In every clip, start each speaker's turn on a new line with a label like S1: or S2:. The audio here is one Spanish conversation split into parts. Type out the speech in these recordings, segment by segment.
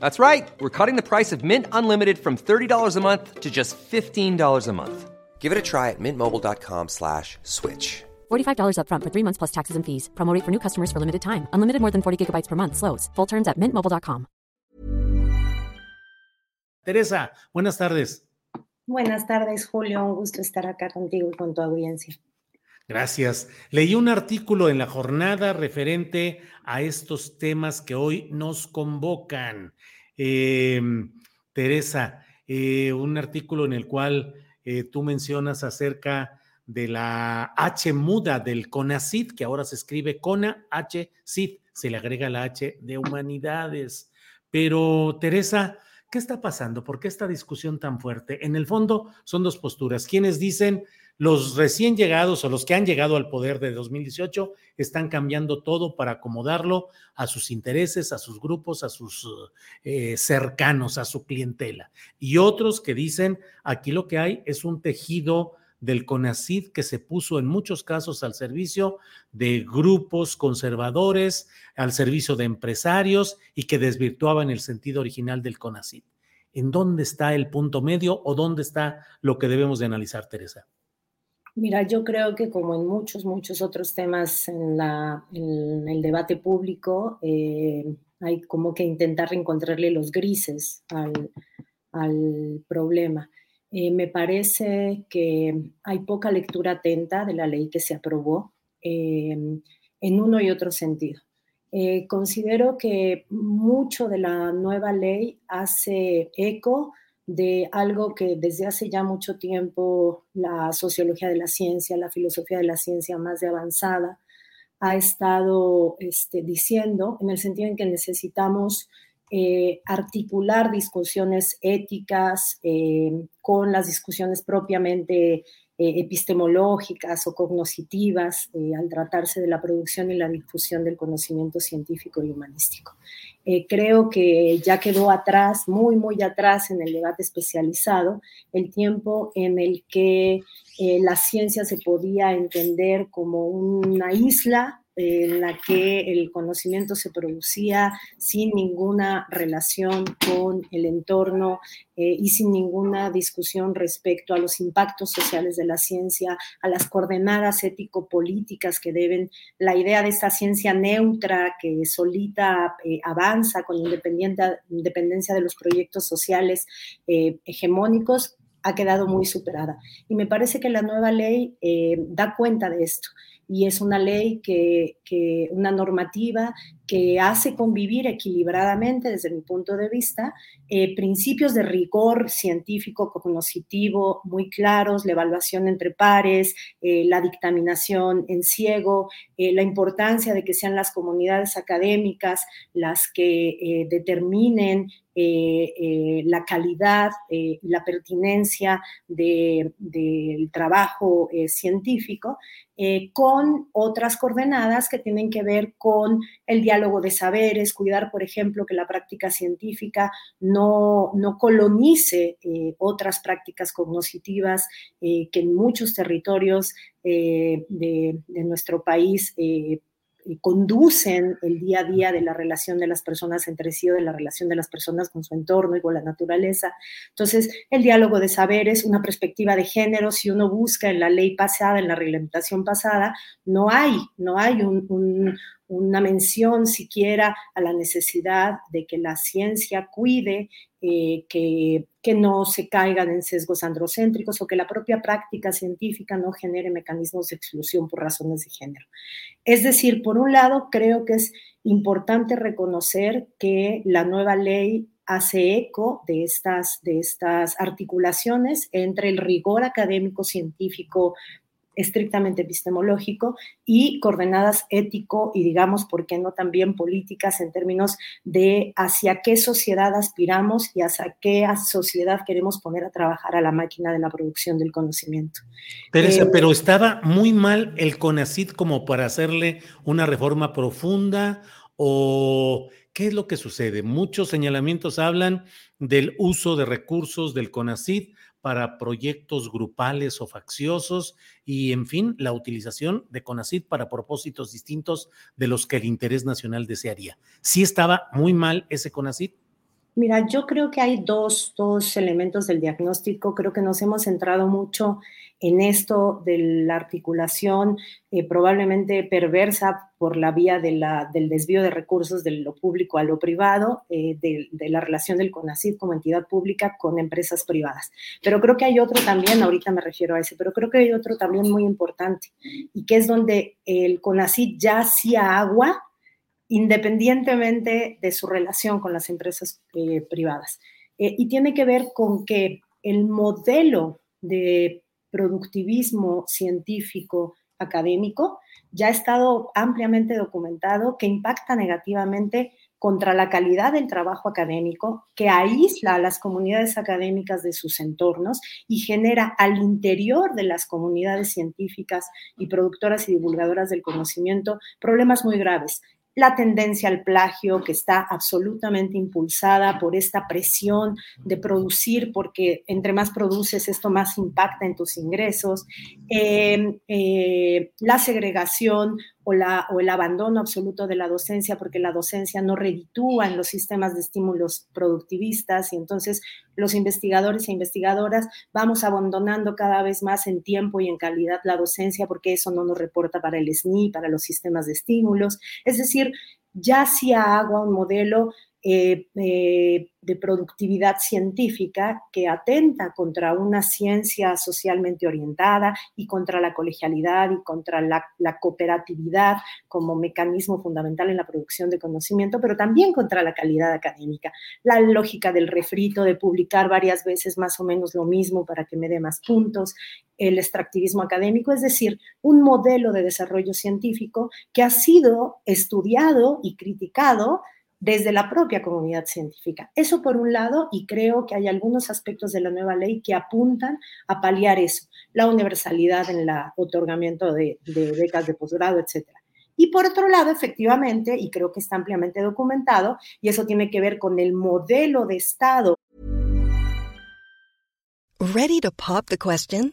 S1: That's right. We're cutting the price of Mint Unlimited from $30 a month to just $15 a month. Give it a try at mintmobile.com slash switch.
S2: $45 upfront for three months plus taxes and fees. Promo rate for new customers for limited time. Unlimited more than 40 gigabytes per month. Slows. Full terms at mintmobile.com.
S3: Teresa, buenas tardes.
S4: Buenas tardes, Julio. Un gusto estar acá contigo y con tu audiencia.
S3: Gracias. Leí un artículo en la jornada referente a estos temas que hoy nos convocan. Em, Teresa, eh, un artículo en el cual eh, tú mencionas acerca de la H muda del CONACID, que ahora se escribe CONA H CID, se le agrega la H de humanidades. Pero, Teresa, ¿qué está pasando? ¿Por qué esta discusión tan fuerte? En el fondo son dos posturas. Quienes dicen los recién llegados o los que han llegado al poder de 2018 están cambiando todo para acomodarlo a sus intereses, a sus grupos, a sus eh, cercanos, a su clientela. Y otros que dicen, aquí lo que hay es un tejido del CONACID que se puso en muchos casos al servicio de grupos conservadores, al servicio de empresarios y que desvirtuaban el sentido original del CONACID. ¿En dónde está el punto medio o dónde está lo que debemos de analizar, Teresa?
S4: Mira, yo creo que como en muchos, muchos otros temas en, la, en el debate público, eh, hay como que intentar encontrarle los grises al, al problema. Eh, me parece que hay poca lectura atenta de la ley que se aprobó eh, en uno y otro sentido. considero que mucho de la nueva ley hace eco de algo que desde hace ya mucho tiempo la sociología de la ciencia, la filosofía de la ciencia más de avanzada, ha estado este, diciendo, en el sentido en que necesitamos eh, articular discusiones éticas eh, con las discusiones propiamente epistemológicas o cognoscitivas eh, al tratarse de la producción y la difusión del conocimiento científico y humanístico. Eh, creo que ya quedó atrás, muy, muy atrás en el debate especializado, el tiempo en el que la ciencia se podía entender como una isla en la que el conocimiento se producía sin ninguna relación con el entorno eh, y sin ninguna discusión respecto a los impactos sociales de la ciencia, a las coordenadas ético-políticas que deben, la idea de esta ciencia neutra que solita eh, avanza con independencia de los proyectos sociales eh, hegemónicos, ha quedado muy superada. Y me parece que la nueva ley da cuenta de esto y es una ley que, una normativa que hace convivir equilibradamente, desde mi punto de vista, eh, principios de rigor científico, cognoscitivo muy claros, la evaluación entre pares, eh, la dictaminación en ciego, eh, la importancia de que sean las comunidades académicas las que determinen la calidad y la pertinencia del trabajo científico con otras coordenadas que tienen que ver con el diálogo de saberes, cuidar, por ejemplo, que la práctica científica no, no colonice eh, otras prácticas cognitivas eh, que en muchos territorios de, de, nuestro país conducen el día a día de la relación de las personas entre sí o de la relación de las personas con su entorno y con la naturaleza. Entonces, el diálogo de saberes, una perspectiva de género, si uno busca en la ley pasada, en la reglamentación pasada, no hay, no hay un, una mención siquiera a la necesidad de que la ciencia cuide eh, que, que, no se caigan en sesgos androcéntricos o que la propia práctica científica no genere mecanismos de exclusión por razones de género. Es decir, por un lado, creo que es importante reconocer que la nueva ley hace eco de estas, de estas articulaciones entre el rigor académico científico estrictamente epistemológico y coordenadas ético y digamos, ¿por qué no también políticas en términos de hacia qué sociedad aspiramos y hacia qué sociedad queremos poner a trabajar a la máquina de la producción del conocimiento?
S3: Pero, eh, pero estaba muy mal el CONACID como para hacerle una reforma profunda o ¿Qué es lo que sucede? Muchos señalamientos hablan del uso de recursos del CONACID para proyectos grupales o facciosos y, en fin, la utilización de CONACID para propósitos distintos de los que el interés nacional desearía. ¿Sí estaba muy mal ese CONACID?
S4: Mira, yo creo que hay dos, dos elementos del diagnóstico. Creo que nos hemos centrado mucho en esto de la articulación eh, probablemente perversa por la vía de del desvío de recursos de lo público a lo privado, eh, de, la relación del CONACID como entidad pública con empresas privadas. Pero creo que hay otro también, ahorita me refiero a ese, pero creo que hay otro también muy importante y que es donde el CONACID ya hacía agua independientemente de su relación con las empresas eh, privadas. Y tiene que ver con que el modelo de productivismo científico académico ya ha estado ampliamente documentado que impacta negativamente contra la calidad del trabajo académico, que aísla a las comunidades académicas de sus entornos y genera al interior de las comunidades científicas y productoras y divulgadoras del conocimiento problemas muy graves la tendencia al plagio que está absolutamente impulsada por esta presión de producir, porque entre más produces, esto más impacta en tus ingresos, em, eh, la segregación o, la, o el abandono absoluto de la docencia, porque la docencia no reditúa en los sistemas de estímulos productivistas y entonces los investigadores e investigadoras vamos abandonando cada vez más en tiempo y en calidad la docencia porque eso no nos reporta para el SNI, para los sistemas de estímulos. Es decir, ya hacía agua un modelo eh, eh, de productividad científica que atenta contra una ciencia socialmente orientada y contra la colegialidad y contra la, cooperatividad como mecanismo fundamental en la producción de conocimiento, pero también contra la calidad académica. La lógica del refrito, de publicar varias veces más o menos lo mismo para que me dé más puntos, el extractivismo académico, es decir, un modelo de desarrollo científico que ha sido estudiado y criticado desde la propia comunidad científica. Eso por un lado, y creo que hay algunos aspectos de la nueva ley que apuntan a paliar eso, la universalidad en el otorgamiento de, de becas de posgrado, etc. Y por otro lado, efectivamente, y creo que está ampliamente documentado, y eso tiene que ver con el modelo de Estado.
S5: Ready to pop the question?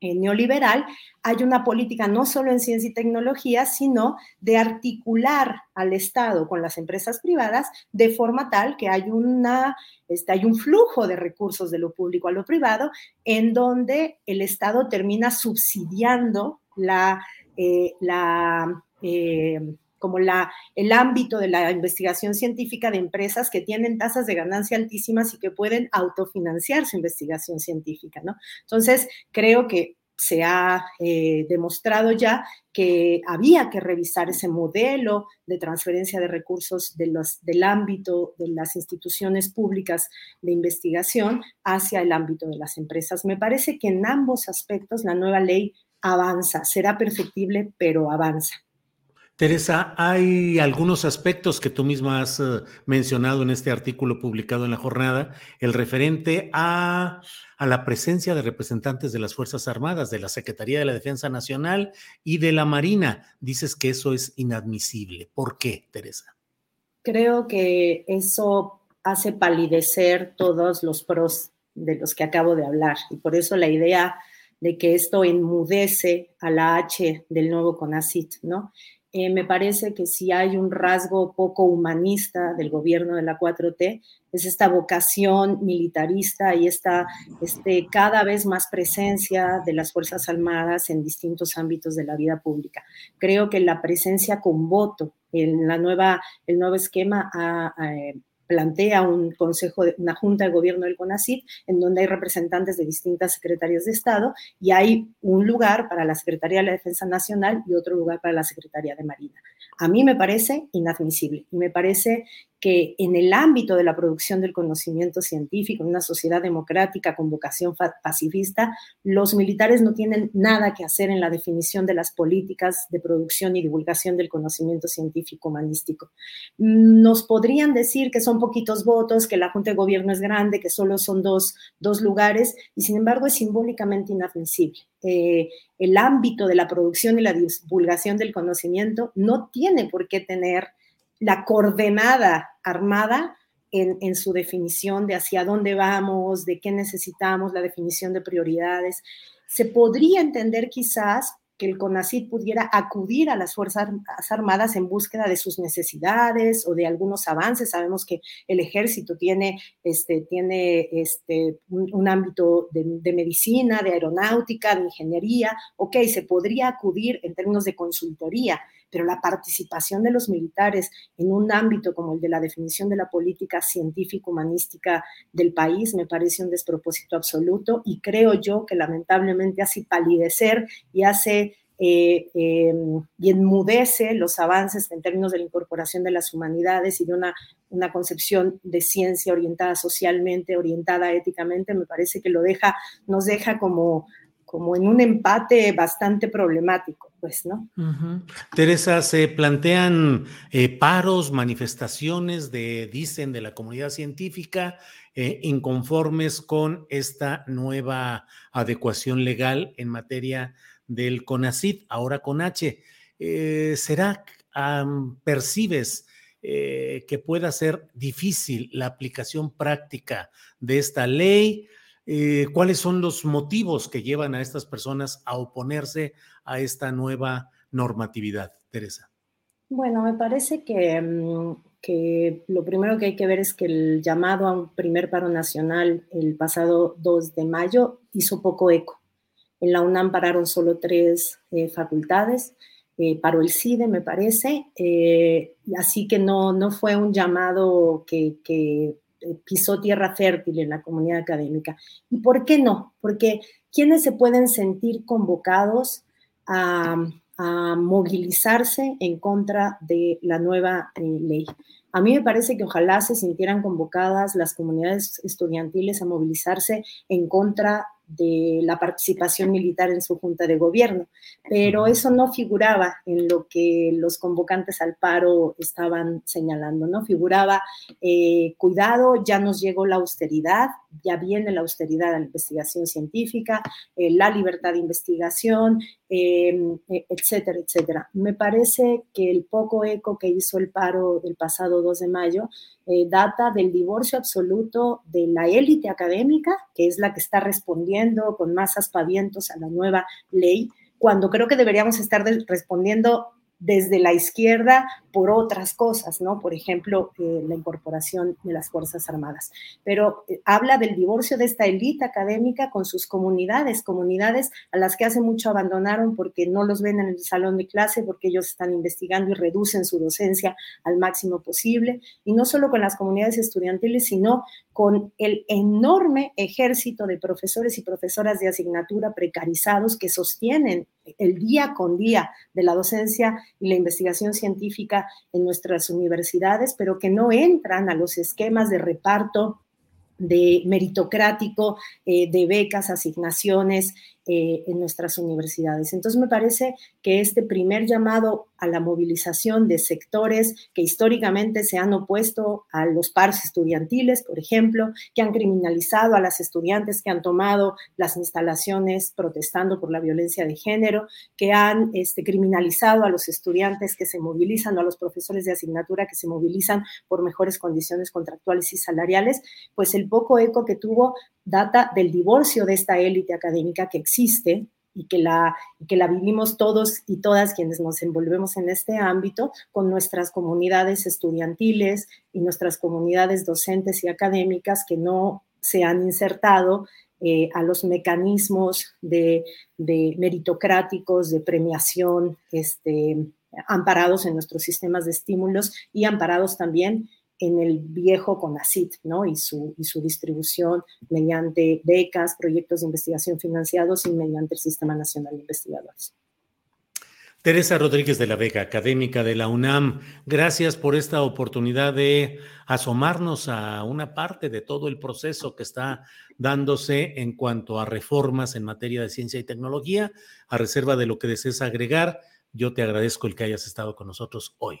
S4: Neoliberal hay una política no solo en ciencia y tecnología, sino de articular al Estado con las empresas privadas de forma tal que hay, una, este, hay un flujo de recursos de lo público a lo privado en donde el Estado termina subsidiando la, eh, la eh, como la, el ámbito de la investigación científica de empresas que tienen tasas de ganancia altísimas y que pueden autofinanciar su investigación científica. Entonces, creo que se ha eh, demostrado ya que había que revisar ese modelo de transferencia de recursos del ámbito de las instituciones públicas de investigación hacia el ámbito de las empresas. Me parece que en ambos aspectos la nueva ley avanza, será perfectible, pero avanza.
S3: Teresa, hay algunos aspectos que tú misma has eh, mencionado en este artículo publicado en la jornada, el referente a, a, la presencia de representantes de las Fuerzas Armadas, de la Secretaría de la Defensa Nacional y de la Marina. Dices que eso es inadmisible. ¿Por qué, Teresa?
S4: Creo que eso hace palidecer todos los pros de los que acabo de hablar y por eso la idea de que esto enmudece a la H del nuevo CONACIT, ¿no? Eh, me parece que si hay un rasgo poco humanista del gobierno de la 4T, es esta vocación militarista y esta este, cada vez más presencia de las Fuerzas Armadas en distintos ámbitos de la vida pública. Creo que la presencia con voto en la nueva, el nuevo esquema ha, plantea un consejo, una junta de gobierno del CONACYT, en donde hay representantes de distintas secretarías de Estado y hay un lugar para la Secretaría de la Defensa Nacional y otro lugar para la Secretaría de Marina. A mí me parece inadmisible y me parece que en el ámbito de la producción del conocimiento científico, en una sociedad democrática con vocación pacifista, los militares no tienen nada que hacer en la definición de las políticas de producción y divulgación del conocimiento científico humanístico. Nos podrían decir que son poquitos votos, que la Junta de Gobierno es grande, que solo son dos, dos lugares, y sin embargo es simbólicamente inadmisible. Eh, el ámbito de la producción y la divulgación del conocimiento no tiene por qué tener la coordenada armada en, su definición de hacia dónde vamos, de qué necesitamos, la definición de prioridades. Se podría entender quizás que el CONACID pudiera acudir a las Fuerzas Armadas en búsqueda de sus necesidades o de algunos avances. Sabemos que el ejército tiene, este, tiene este, un, un ámbito de, de, medicina, de aeronáutica, de ingeniería. Ok, se podría acudir en términos de consultoría, pero la participación de los militares en un ámbito como el de la definición de la política científico-humanística del país me parece un despropósito absoluto y creo yo que lamentablemente hace palidecer y hace eh, eh, y enmudece los avances en términos de la incorporación de las humanidades y de una, una concepción de ciencia orientada socialmente, orientada éticamente, me parece que lo deja, nos deja como, como en un empate bastante problemático, pues.
S3: Teresa, se plantean eh, paros, manifestaciones de, dicen, de la comunidad científica, eh, inconformes con esta nueva adecuación legal en materia del CONACID, ahora con H. Eh, ¿Será, um, percibes que pueda ser difícil la aplicación práctica de esta ley? Eh, cuáles son los motivos que llevan a estas personas a oponerse a esta nueva normatividad, Teresa.
S4: Bueno, me parece que, mm, que, lo primero que hay que ver es que el llamado a un primer paro nacional el pasado 2 de mayo hizo poco eco. En la UNAM pararon solo tres eh, facultades, eh, paró el CIDE, me parece, eh, así que no, no fue un llamado que, pisó tierra fértil en la comunidad académica. ¿Y por qué no? Porque quienes se pueden sentir convocados a, a movilizarse en contra de la nueva eh, ley. A mí me parece que ojalá se sintieran convocadas las comunidades estudiantiles a movilizarse en contra de la participación militar en su junta de gobierno, pero eso no figuraba en lo que los convocantes al paro estaban señalando, ¿no? Figuraba, eh, cuidado, ya nos llegó la austeridad, ya viene la austeridad a la investigación científica, eh, la libertad de investigación, eh, etcétera, etcétera. Me parece que el poco eco que hizo el paro del pasado 2 de mayo eh, data del divorcio absoluto de la élite académica, que es la que está respondiendo con más aspavientos a la nueva ley, cuando creo que deberíamos estar respondiendo desde la izquierda por otras cosas, ¿no? Por ejemplo, eh, la incorporación de las Fuerzas Armadas. Pero eh, habla del divorcio de esta élite académica con sus comunidades, comunidades a las que hace mucho abandonaron porque no los ven en el salón de clase, porque ellos están investigando y reducen su docencia al máximo posible. Y no solo con las comunidades estudiantiles, sino con el enorme ejército de profesores y profesoras de asignatura precarizados que sostienen el día con día de la docencia y la investigación científica en nuestras universidades, pero que no entran a los esquemas de reparto de meritocrático, eh, de becas, asignaciones eh, en nuestras universidades. Entonces me parece que este primer llamado a la movilización de sectores que históricamente se han opuesto a los pares estudiantiles, por ejemplo, que han criminalizado a las estudiantes que han tomado las instalaciones protestando por la violencia de género, que han este, criminalizado a los estudiantes que se movilizan o a los profesores de asignatura que se movilizan por mejores condiciones contractuales y salariales, pues el poco eco que tuvo data del divorcio de esta élite académica que existe y que, la, que la vivimos todos y todas quienes nos envolvemos en este ámbito con nuestras comunidades estudiantiles y nuestras comunidades docentes y académicas que no se han insertado eh, a los mecanismos de, meritocráticos, de premiación, este, amparados en nuestros sistemas de estímulos y amparados también en el viejo CONACIT, ¿no? Y su, y su distribución mediante becas, proyectos de investigación financiados y mediante el Sistema Nacional de Investigadores.
S3: Teresa Rodríguez de la Vega, académica de la UNAM, gracias por esta oportunidad de asomarnos a una parte de todo el proceso que está dándose en cuanto a reformas en materia de ciencia y tecnología. A reserva de lo que desees agregar, yo te agradezco el que hayas estado con nosotros hoy.